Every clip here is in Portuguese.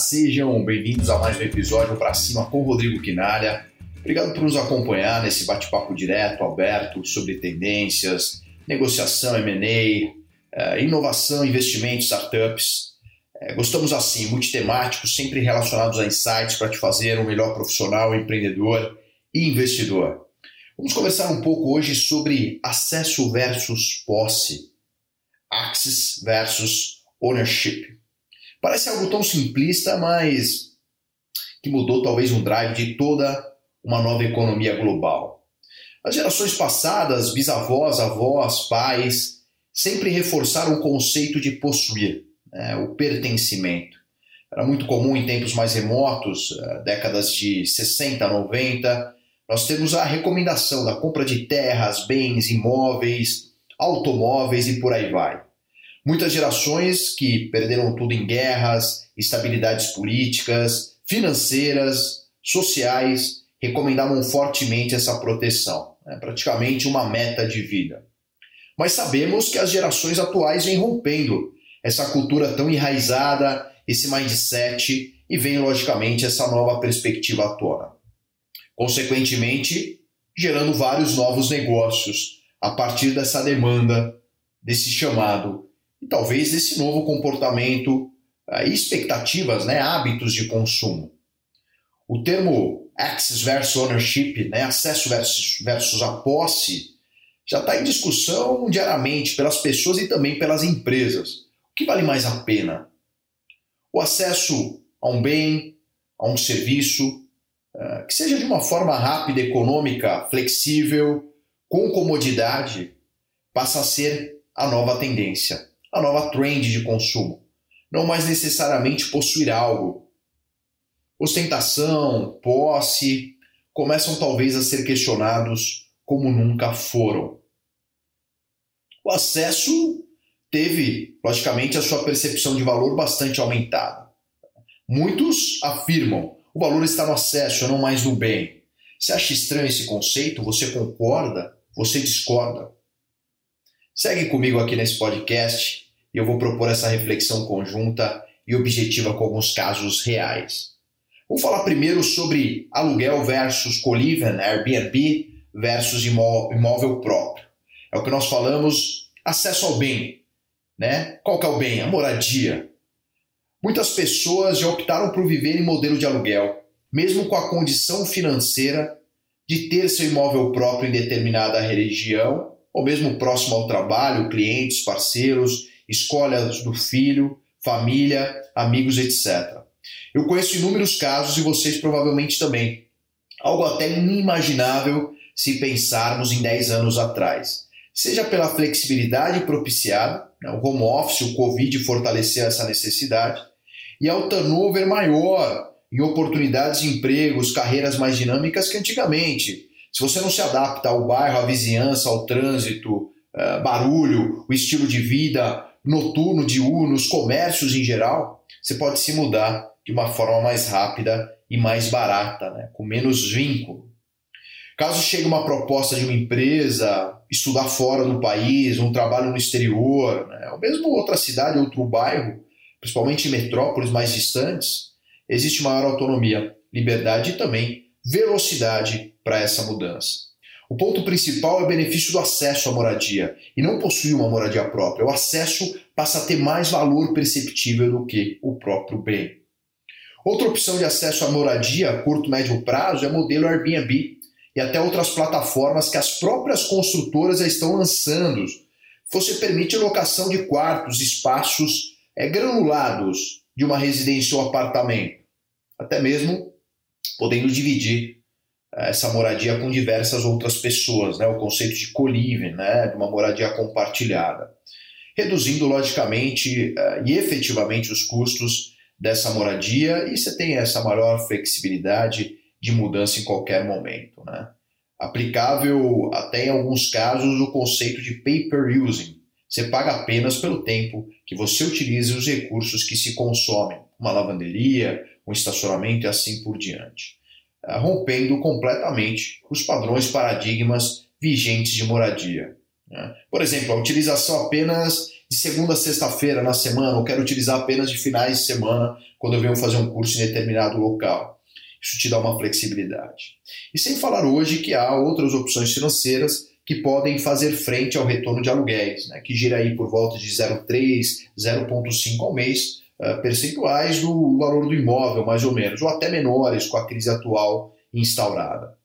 sejam bem-vindos a mais um episódio para cima com Rodrigo Quinalha. Obrigado por nos acompanhar nesse bate-papo direto, aberto, sobre tendências, negociação, M&A, eh, inovação, investimento, startups. Eh, gostamos assim, multitemáticos, sempre relacionados a insights para te fazer um melhor profissional, empreendedor e investidor. Vamos conversar um pouco hoje sobre acesso versus posse, access versus ownership. Parece algo tão simplista, mas que mudou talvez um drive de toda uma nova economia global. As gerações passadas, bisavós, avós, pais, sempre reforçaram o conceito de possuir, né, o pertencimento. Era muito comum em tempos mais remotos, eh, décadas de 60, 90, nós temos a recomendação da compra de terras, bens, imóveis, automóveis e por aí vai. Muitas gerações que perderam tudo em guerras, estabilidades políticas, financeiras, sociais, recomendavam fortemente essa proteção, é praticamente uma meta de vida. Mas sabemos que as gerações atuais vêm rompendo essa cultura tão enraizada, esse mindset, e vem logicamente essa nova perspectiva à tona consequentemente, gerando vários novos negócios a partir dessa demanda, desse chamado e talvez desse novo comportamento e expectativas, né, hábitos de consumo. O termo access versus ownership, né, acesso versus, versus a posse, já está em discussão diariamente pelas pessoas e também pelas empresas. O que vale mais a pena? O acesso a um bem, a um serviço, eh, que seja de uma forma rápida, econômica, flexível, com comodidade, passa a ser a nova tendência, a nova trend de consumo. Não mais necessariamente possuir algo. Ostentação, posse, começam talvez a ser questionados como nunca foram. O acesso teve, logicamente, a sua percepção de valor bastante aumentada. Muitos afirmam o valor está no acesso, não mais no bem. Você acha estranho esse conceito? Você concorda? Você discorda? Segue comigo aqui nesse podcast e eu vou propor essa reflexão conjunta e objetiva com alguns casos reais. Vamos falar primeiro sobre aluguel versus co-living, Airbnb versus imóvel próprio. É o que nós falamos, acesso ao bem. Né? Qual que é o bem? A moradia. Muitas pessoas já optaram por viver em modelo de aluguel, mesmo com a condição financeira de ter seu imóvel próprio em determinada região, ou mesmo próximo ao trabalho, clientes, parceiros, escolhas do filho, família, amigos, etc. Eu conheço inúmeros casos e vocês provavelmente também. Algo até inimaginável se pensarmos em 10 anos atrás. Seja pela flexibilidade propiciada, né, o home office, o Covid fortaleceu essa necessidade, e ao turnover maior em oportunidades de empregos, carreiras mais dinâmicas que antigamente. Se você não se adapta ao bairro, à vizinhança, ao trânsito, uh, barulho, o estilo de vida noturno, diurno, os comércios em geral, você pode se mudar de uma forma mais rápida e mais barata, né? com menos vínculo. Caso chegue uma proposta de uma empresa, estudar fora do país, um trabalho no exterior, né? ou mesmo outra cidade, outro bairro, principalmente em metrópoles mais distantes, existe maior autonomia, liberdade e também velocidade para essa mudança. O ponto principal é o benefício do acesso à moradia e não possuir uma moradia própria. O acesso passa a ter mais valor perceptível do que o próprio bem. Outra opção de acesso à moradia a curto e médio prazo é o modelo Airbnb e até outras plataformas que as próprias construtoras já estão lançando. Você permite locação de quartos, espaços é, granulados de uma residência ou apartamento, até mesmo podendo dividir é, essa moradia com diversas outras pessoas, né? o conceito de co-living, né? de uma moradia compartilhada, reduzindo logicamente é, e efetivamente os custos dessa moradia e você tem essa maior flexibilidade de mudança em qualquer momento. Né? Aplicável até em alguns casos o conceito de pay-per-using, você paga apenas pelo tempo que você utiliza os recursos que se consomem, uma lavanderia, um estacionamento e assim por diante, eh, rompendo completamente os padrões paradigmas vigentes de moradia. Né? Por exemplo, a utilização apenas de segunda a sexta-feira na semana, ou quero utilizar apenas de finais de semana quando eu venho fazer um curso em determinado local. Isso te dá uma flexibilidade. E sem falar hoje que há outras opções financeiras que podem fazer frente ao retorno de aluguéis, né, que gira aí por volta de 0,3, 0,5 ao mês, percentuais do valor do imóvel, mais ou menos, ou até menores com a crise atual instaurada.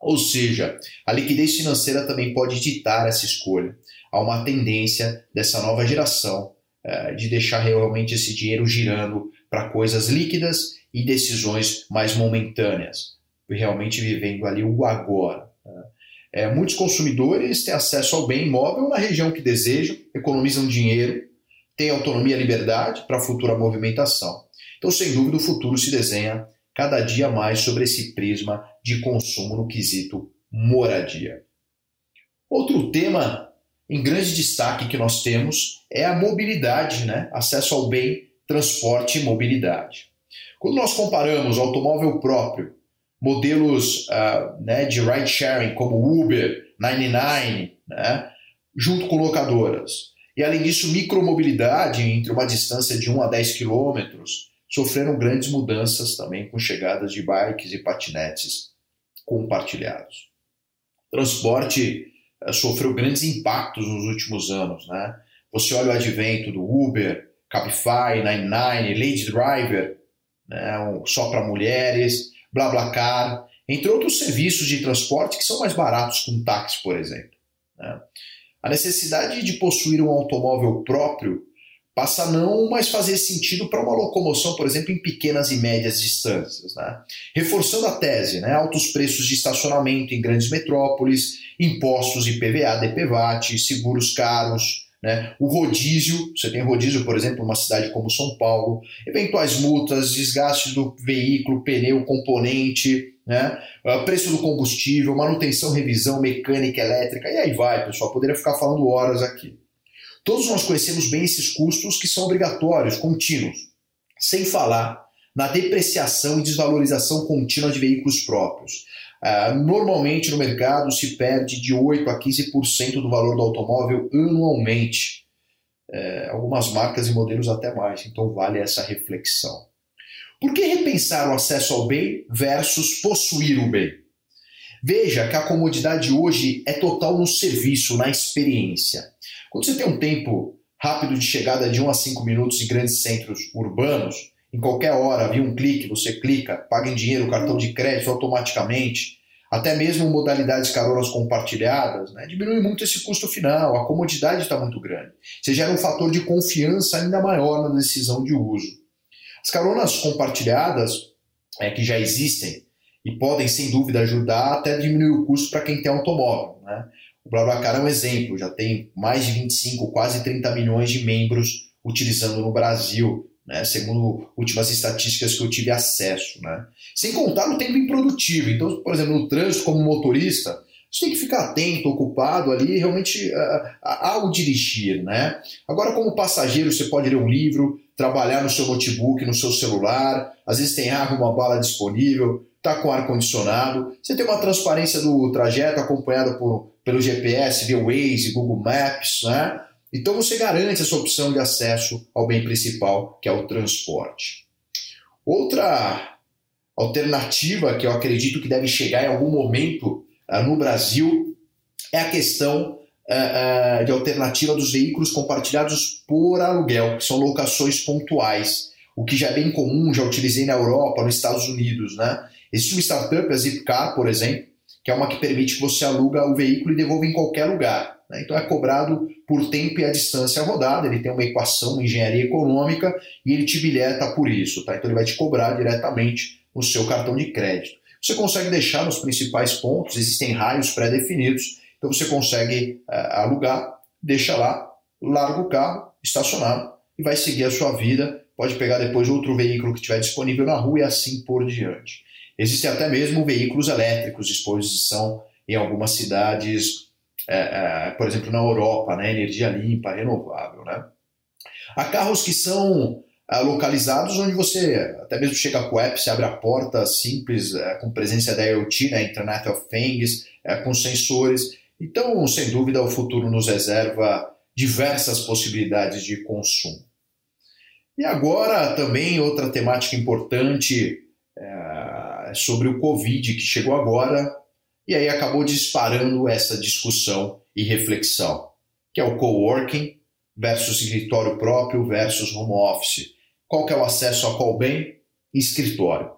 Ou seja, a liquidez financeira também pode ditar essa escolha. Há uma tendência dessa nova geração uh, de deixar realmente esse dinheiro girando para coisas líquidas e decisões mais momentâneas, realmente vivendo ali o agora. É, muitos consumidores têm acesso ao bem imóvel na região que desejam, economizam dinheiro, têm autonomia e liberdade para a futura movimentação. Então, sem dúvida, o futuro se desenha cada dia mais sobre esse prisma de consumo no quesito moradia. Outro tema em grande destaque que nós temos é a mobilidade, né? acesso ao bem, transporte e mobilidade. Quando nós comparamos automóvel próprio, modelos uh, né, de ride sharing como Uber, 99, né, junto com locadoras, e além disso, micromobilidade entre uma distância de 1 a 10 quilômetros, sofreram grandes mudanças também com chegadas de bikes e patinetes compartilhados. O transporte uh, sofreu grandes impactos nos últimos anos. Né? Você olha o advento do Uber, Cabify, 99, Lady Driver, né, só para mulheres, BlaBlaCar, entre outros serviços de transporte que são mais baratos que um táxi, por exemplo. Né. A necessidade de possuir um automóvel próprio passa a não mais fazer sentido para uma locomoção, por exemplo, em pequenas e médias distâncias. Né? Reforçando a tese, né? altos preços de estacionamento em grandes metrópoles, impostos IPVA, DPVAT, seguros caros, né? O rodízio, você tem rodízio, por exemplo, numa cidade como São Paulo, eventuais multas, desgastes do veículo, pneu, componente, né? Ah, preço do combustível, manutenção, revisão, mecânica, elétrica, e aí vai, pessoal, poderia ficar falando horas aqui. Todos nós conhecemos bem esses custos que são obrigatórios, contínuos, sem falar na depreciação e desvalorização contínua de veículos próprios. Uh, normalmente no mercado se perde de 8 a 15% do valor do automóvel anualmente. Uh, algumas marcas e modelos até mais, então vale essa reflexão. Por que repensar o acesso ao bem versus possuir o bem? Veja que a comodidade hoje é total no serviço, na experiência. Quando você tem um tempo rápido de chegada de 1 a 5 minutos em grandes centros urbanos, em qualquer hora, via um clique, você clica, paga em dinheiro, cartão de crédito automaticamente, até mesmo modalidades caronas compartilhadas, né, diminui muito esse custo final, a comodidade está muito grande. Você gera um fator de confiança ainda maior na decisão de uso. As caronas compartilhadas, é, que já existem e podem, sem dúvida, ajudar até diminuir o custo para quem tem automóvel. Né? O BlaBlaCar é um exemplo, já tem mais de 25, quase 30 milhões de membros utilizando no Brasil né, segundo últimas estatísticas que eu tive acesso. Né? Sem contar no tempo improdutivo. Então, por exemplo, no trânsito, como motorista, você tem que ficar atento, ocupado ali, realmente uh, ao dirigir. Né? Agora, como passageiro, você pode ler um livro, trabalhar no seu notebook, no seu celular, às vezes tem água, uma bala disponível, está com ar-condicionado, você tem uma transparência do trajeto acompanhada por, pelo GPS, via Waze, Google Maps, né? Então você garante essa opção de acesso ao bem principal, que é o transporte. Outra alternativa que eu acredito que deve chegar em algum momento uh, no Brasil é a questão uh, uh, de alternativa dos veículos compartilhados por aluguel, que são locações pontuais, o que já é bem comum, já utilizei na Europa, nos Estados Unidos. Né? Existe uma startup, a Zipcar, por exemplo, que é uma que permite que você aluga o veículo e devolva em qualquer lugar. Né? Então é cobrado por tempo e a distância rodada, ele tem uma equação, uma engenharia econômica e ele te bilheta por isso. Tá? Então ele vai te cobrar diretamente no seu cartão de crédito. Você consegue deixar nos principais pontos, existem raios pré-definidos, então você consegue uh, alugar, deixa lá, larga o carro estacionado e vai seguir a sua vida. Pode pegar depois outro veículo que estiver disponível na rua e assim por diante. Existem até mesmo veículos elétricos de exposição em algumas cidades é, é, por exemplo, na Europa, né, energia limpa, renovável. Né? Há carros que são é, localizados onde você até mesmo chega com o app, você abre a porta simples, com presença da IoT, né, Internet of Things, com sensores. Então, sem dúvida, o futuro nos reserva diversas possibilidades de consumo. E agora também outra temática importante é, sobre o Covid que chegou agora e aí acabou disparando essa discussão e reflexão, que é o coworking versus escritório próprio versus home office. Qual que é o acesso a qual bem? Escritório.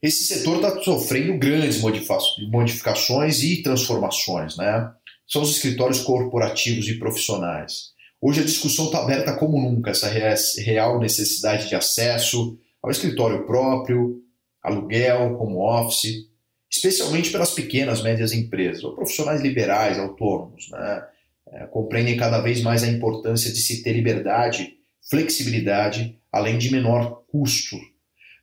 Esse setor está sofrendo grandes modificações e transformações, né? São os escritórios corporativos e profissionais. Hoje a discussão está aberta como nunca, essa real necessidade de acesso ao escritório próprio, aluguel, home office, especialmente pelas pequenas, médias empresas, ou profissionais liberais, autônomos, né? É, compreendem cada vez mais a importância de se ter liberdade, flexibilidade, além de menor custo.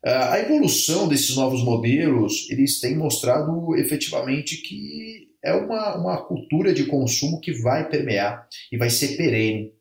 É, a evolução desses novos modelos, eles têm mostrado efetivamente que é uma, uma cultura de consumo que vai permear e vai ser perene.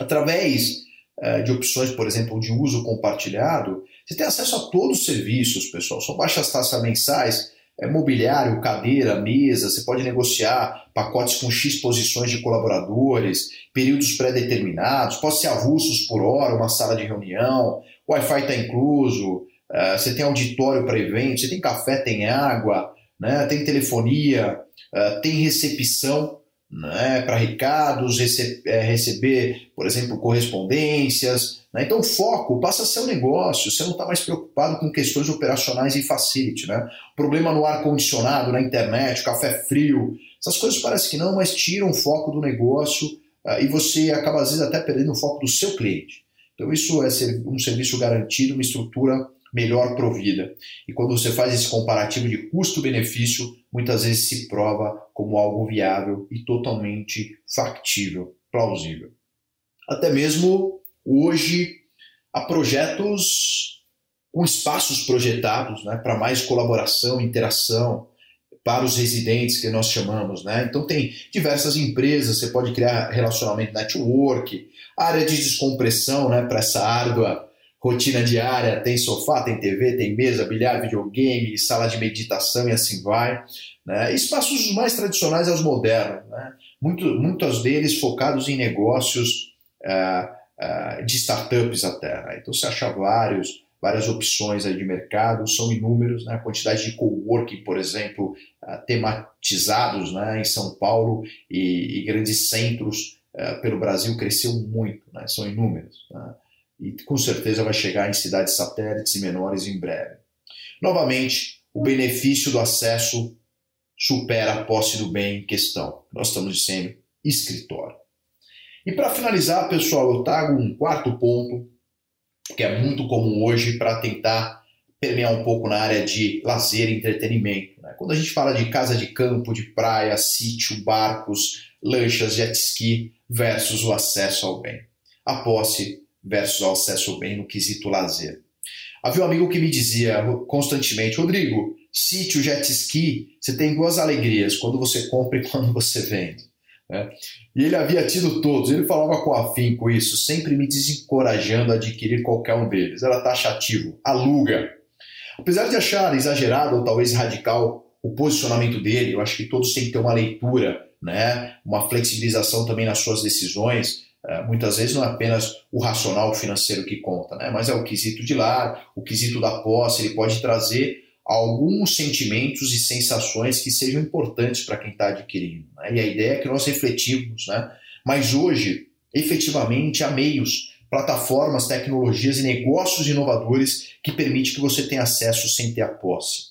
Através uh, de opções, por exemplo, de uso compartilhado, você tem acesso a todos os serviços, pessoal. São baixas taxas mensais, é, mobiliário, cadeira, mesa, você pode negociar pacotes com X posições de colaboradores, períodos pré-determinados, pode ser avulsos por hora, uma sala de reunião, Wi-Fi está incluso, uh, você tem auditório para eventos, você tem café, tem água, né, tem telefonia, uh, tem recepção né, para recados, rece é, receber, por exemplo, correspondências. Né? Então, o foco passa a ser o negócio, você não está mais preocupado com questões operacionais e facility. Né? Problema no ar-condicionado, na internet, café frio, essas coisas parecem que não, mas tiram o foco do negócio uh, e você acaba, às vezes, até perdendo o foco do seu cliente. Então, isso é um serviço garantido, uma estrutura melhor provida. E quando você faz esse comparativo de custo-benefício, muitas vezes se prova como algo viável e totalmente factível, plausível. Até mesmo hoje há projetos com espaços projetados né, para mais colaboração, interação para os residentes que nós chamamos, né? Então tem diversas empresas, você pode criar relacionamento network, área de descompressão, né, para essa árdua rotina diária, tem sofá, tem TV, tem mesa, bilhar, videogame, sala de meditação e assim vai. Né? Espaços mais tradicionais aos modernos, né? Muito, muitos deles focados em negócios uh, uh, de startups até. Né? Então você acha vários, várias opções aí de mercado, são inúmeros, né? a quantidade de coworking, por exemplo, uh, tematizados né? em São Paulo e, e grandes centros pelo Brasil cresceu muito, né? são inúmeros. Né? E com certeza vai chegar em cidades satélites e menores em breve. Novamente, o benefício do acesso supera a posse do bem em questão. Nós estamos dizendo escritório. E para finalizar, pessoal, eu trago um quarto ponto que é muito comum hoje para tentar permear um pouco na área de lazer e entretenimento. Né? Quando a gente fala de casa de campo, de praia, sítio, barcos, lanchas, jet ski versus o acesso ao bem. A posse versus ao acesso ao bem no quesito lazer. Havia um amigo que me dizia constantemente, Rodrigo, sítio, jet ski, você tem duas alegrias, quando você compra e quando você vende. É. E ele havia tido todos, ele falava com afinco isso, sempre me desencorajando a adquirir qualquer um deles. Era taxativo, aluga. Apesar de achar exagerado ou talvez radical o posicionamento dele, eu acho que todos têm que ter uma leitura, né? uma flexibilização também nas suas decisões, muitas vezes não é apenas o racional financeiro que conta, né? mas é o quesito de lar, o quesito da posse, ele pode trazer alguns sentimentos e sensações que sejam importantes para quem está adquirindo. Né? E a ideia é que nós refletimos, né? mas hoje, efetivamente, há meios, plataformas, tecnologias e negócios inovadores que permitem que você tenha acesso sem ter a posse.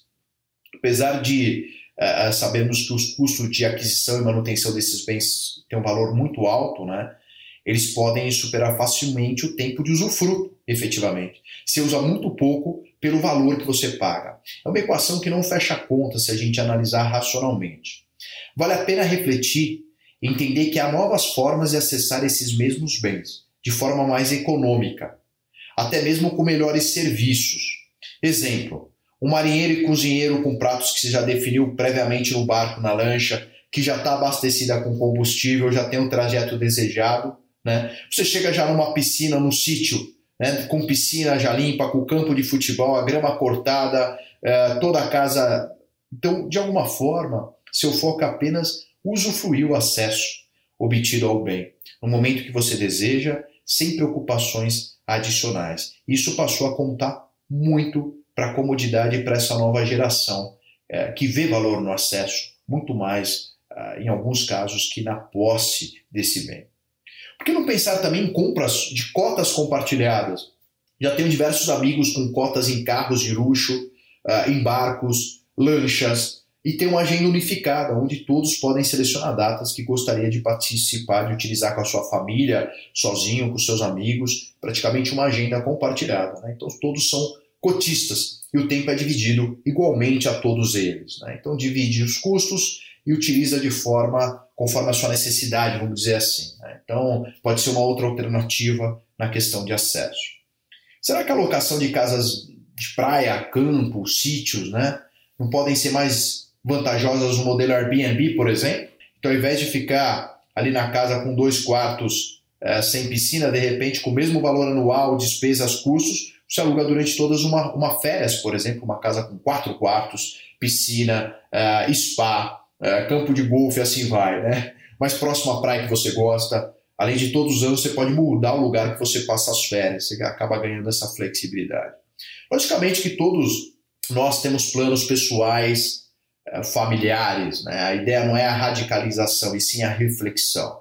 Apesar de uh, sabermos que os custos de aquisição e manutenção desses bens têm um valor muito alto, né? Eles podem superar facilmente o tempo de usufruto, efetivamente. Você usa muito pouco pelo valor que você paga. É uma equação que não fecha conta se a gente analisar racionalmente. Vale a pena refletir entender que há novas formas de acessar esses mesmos bens, de forma mais econômica, até mesmo com melhores serviços. Exemplo, um marinheiro e cozinheiro com pratos que você já definiu previamente no barco, na lancha, que já está abastecida com combustível, já tem o trajeto desejado, né? Você chega já numa piscina, num sítio, né? com piscina já limpa, com campo de futebol, a grama cortada, é, toda a casa. Então, de alguma forma, seu foco apenas usufruir o acesso. obtido ao bem, no momento que você deseja, sem preocupações adicionais. Isso passou a contar muito para a comodidade e para essa nova geração, é, que vê valor no acesso, muito mais, ah, em alguns casos, que na posse desse bem. Por que não pensar também em compras de cotas compartilhadas? Já tenho diversos amigos com cotas em carros de luxo, uh, em barcos, lanchas, e tem uma agenda unificada, onde todos podem selecionar datas que gostaria de participar, de utilizar com a sua família, sozinho, com seus amigos, praticamente uma agenda compartilhada. Né? Então todos são cotistas e o tempo é dividido igualmente a todos eles. Né? Então divide os custos e utiliza de forma conforme a sua necessidade, vamos dizer assim. Né? Então pode ser uma outra alternativa na questão de acesso. Será que a locação de casas de praia, campo, sítios, né, não podem ser mais vantajosas no modelo Airbnb, por exemplo? Então, ao invés de ficar ali na casa com dois quartos é, sem piscina, de repente, com o mesmo valor anual, despesas, custos, você aluga durante todas uma, uma férias, por exemplo, uma casa com quatro quartos, piscina, é, spa, é, campo de golfe, assim vai, né? Mais próximo à praia que você gosta, Além de todos os anos, você pode mudar o lugar que você passa as férias, você acaba ganhando essa flexibilidade. Logicamente que todos nós temos planos pessoais, eh, familiares, né? a ideia não é a radicalização, e sim a reflexão.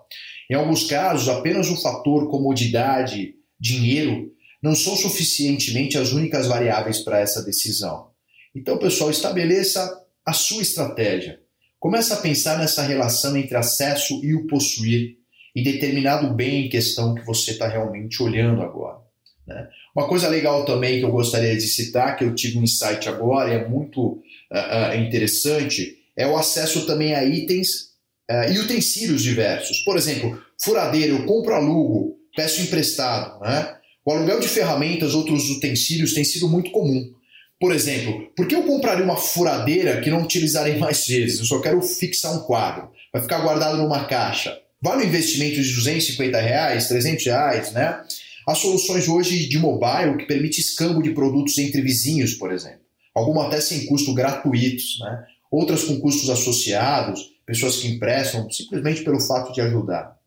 Em alguns casos, apenas o fator comodidade, dinheiro, não são suficientemente as únicas variáveis para essa decisão. Então, pessoal, estabeleça a sua estratégia. Comece a pensar nessa relação entre acesso e o possuir e determinado bem em questão que você está realmente olhando agora. Né? Uma coisa legal também que eu gostaria de citar, que eu tive um insight agora e é muito uh, interessante, é o acesso também a itens uh, e utensílios diversos. Por exemplo, furadeira, eu compro alugo, peço emprestado. Né? O aluguel de ferramentas, outros utensílios, tem sido muito comum. Por exemplo, por que eu compraria uma furadeira que não utilizarei mais vezes? Eu só quero fixar um quadro. Vai ficar guardado numa caixa. Vale o investimento de 250 reais, 300 reais, né? Há soluções hoje de mobile que permite escambo de produtos entre vizinhos, por exemplo. Algumas até sem custo gratuitos, né? Outras com custos associados, pessoas que emprestam simplesmente pelo fato de ajudar.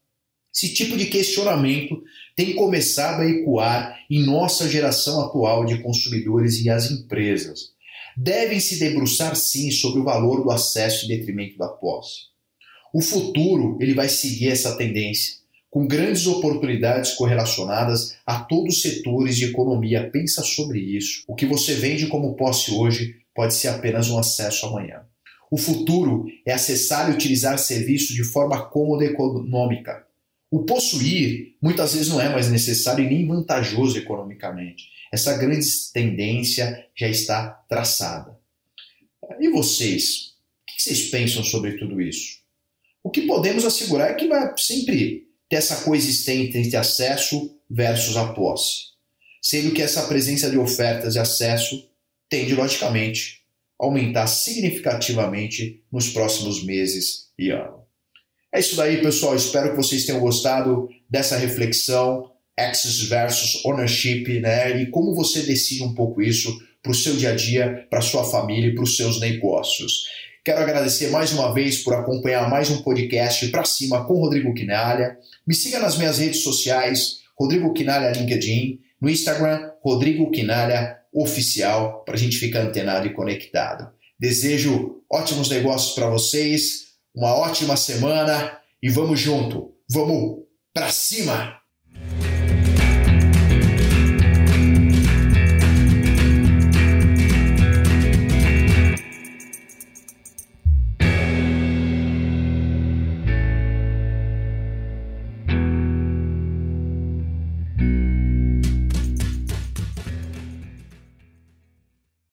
Esse tipo de questionamento tem começado a ecoar em nossa geração atual de consumidores e as empresas. Devem se debruçar sim sobre o valor do acesso em detrimento da posse. O futuro ele vai seguir essa tendência, com grandes oportunidades correlacionadas a todos os setores de economia. Pensa sobre isso. O que você vende como posse hoje pode ser apenas um acesso amanhã. O futuro é acessar e utilizar serviços de forma cômoda e econômica. O possuir muitas vezes não é mais necessário e nem vantajoso economicamente. Essa grande tendência já está traçada. E vocês? O que vocês pensam sobre tudo isso? O que podemos assegurar é que vai sempre ter essa coexistência entre acesso versus a posse, sendo que essa presença de ofertas de acesso tende, logicamente, a aumentar significativamente nos próximos meses e anos. É isso daí, pessoal. Espero que vocês tenham gostado dessa reflexão access versus ownership, né? E como você decide um pouco isso para o seu dia a dia, para sua família e para os seus negócios. Quero agradecer mais uma vez por acompanhar mais um podcast para cima com Rodrigo Quinalha. Me siga nas minhas redes sociais, Rodrigo Quinalha LinkedIn, no Instagram, Rodrigo Quinalha Oficial, para a gente ficar antenado e conectado. Desejo ótimos negócios para vocês, uma ótima semana e vamos junto, vamos para cima!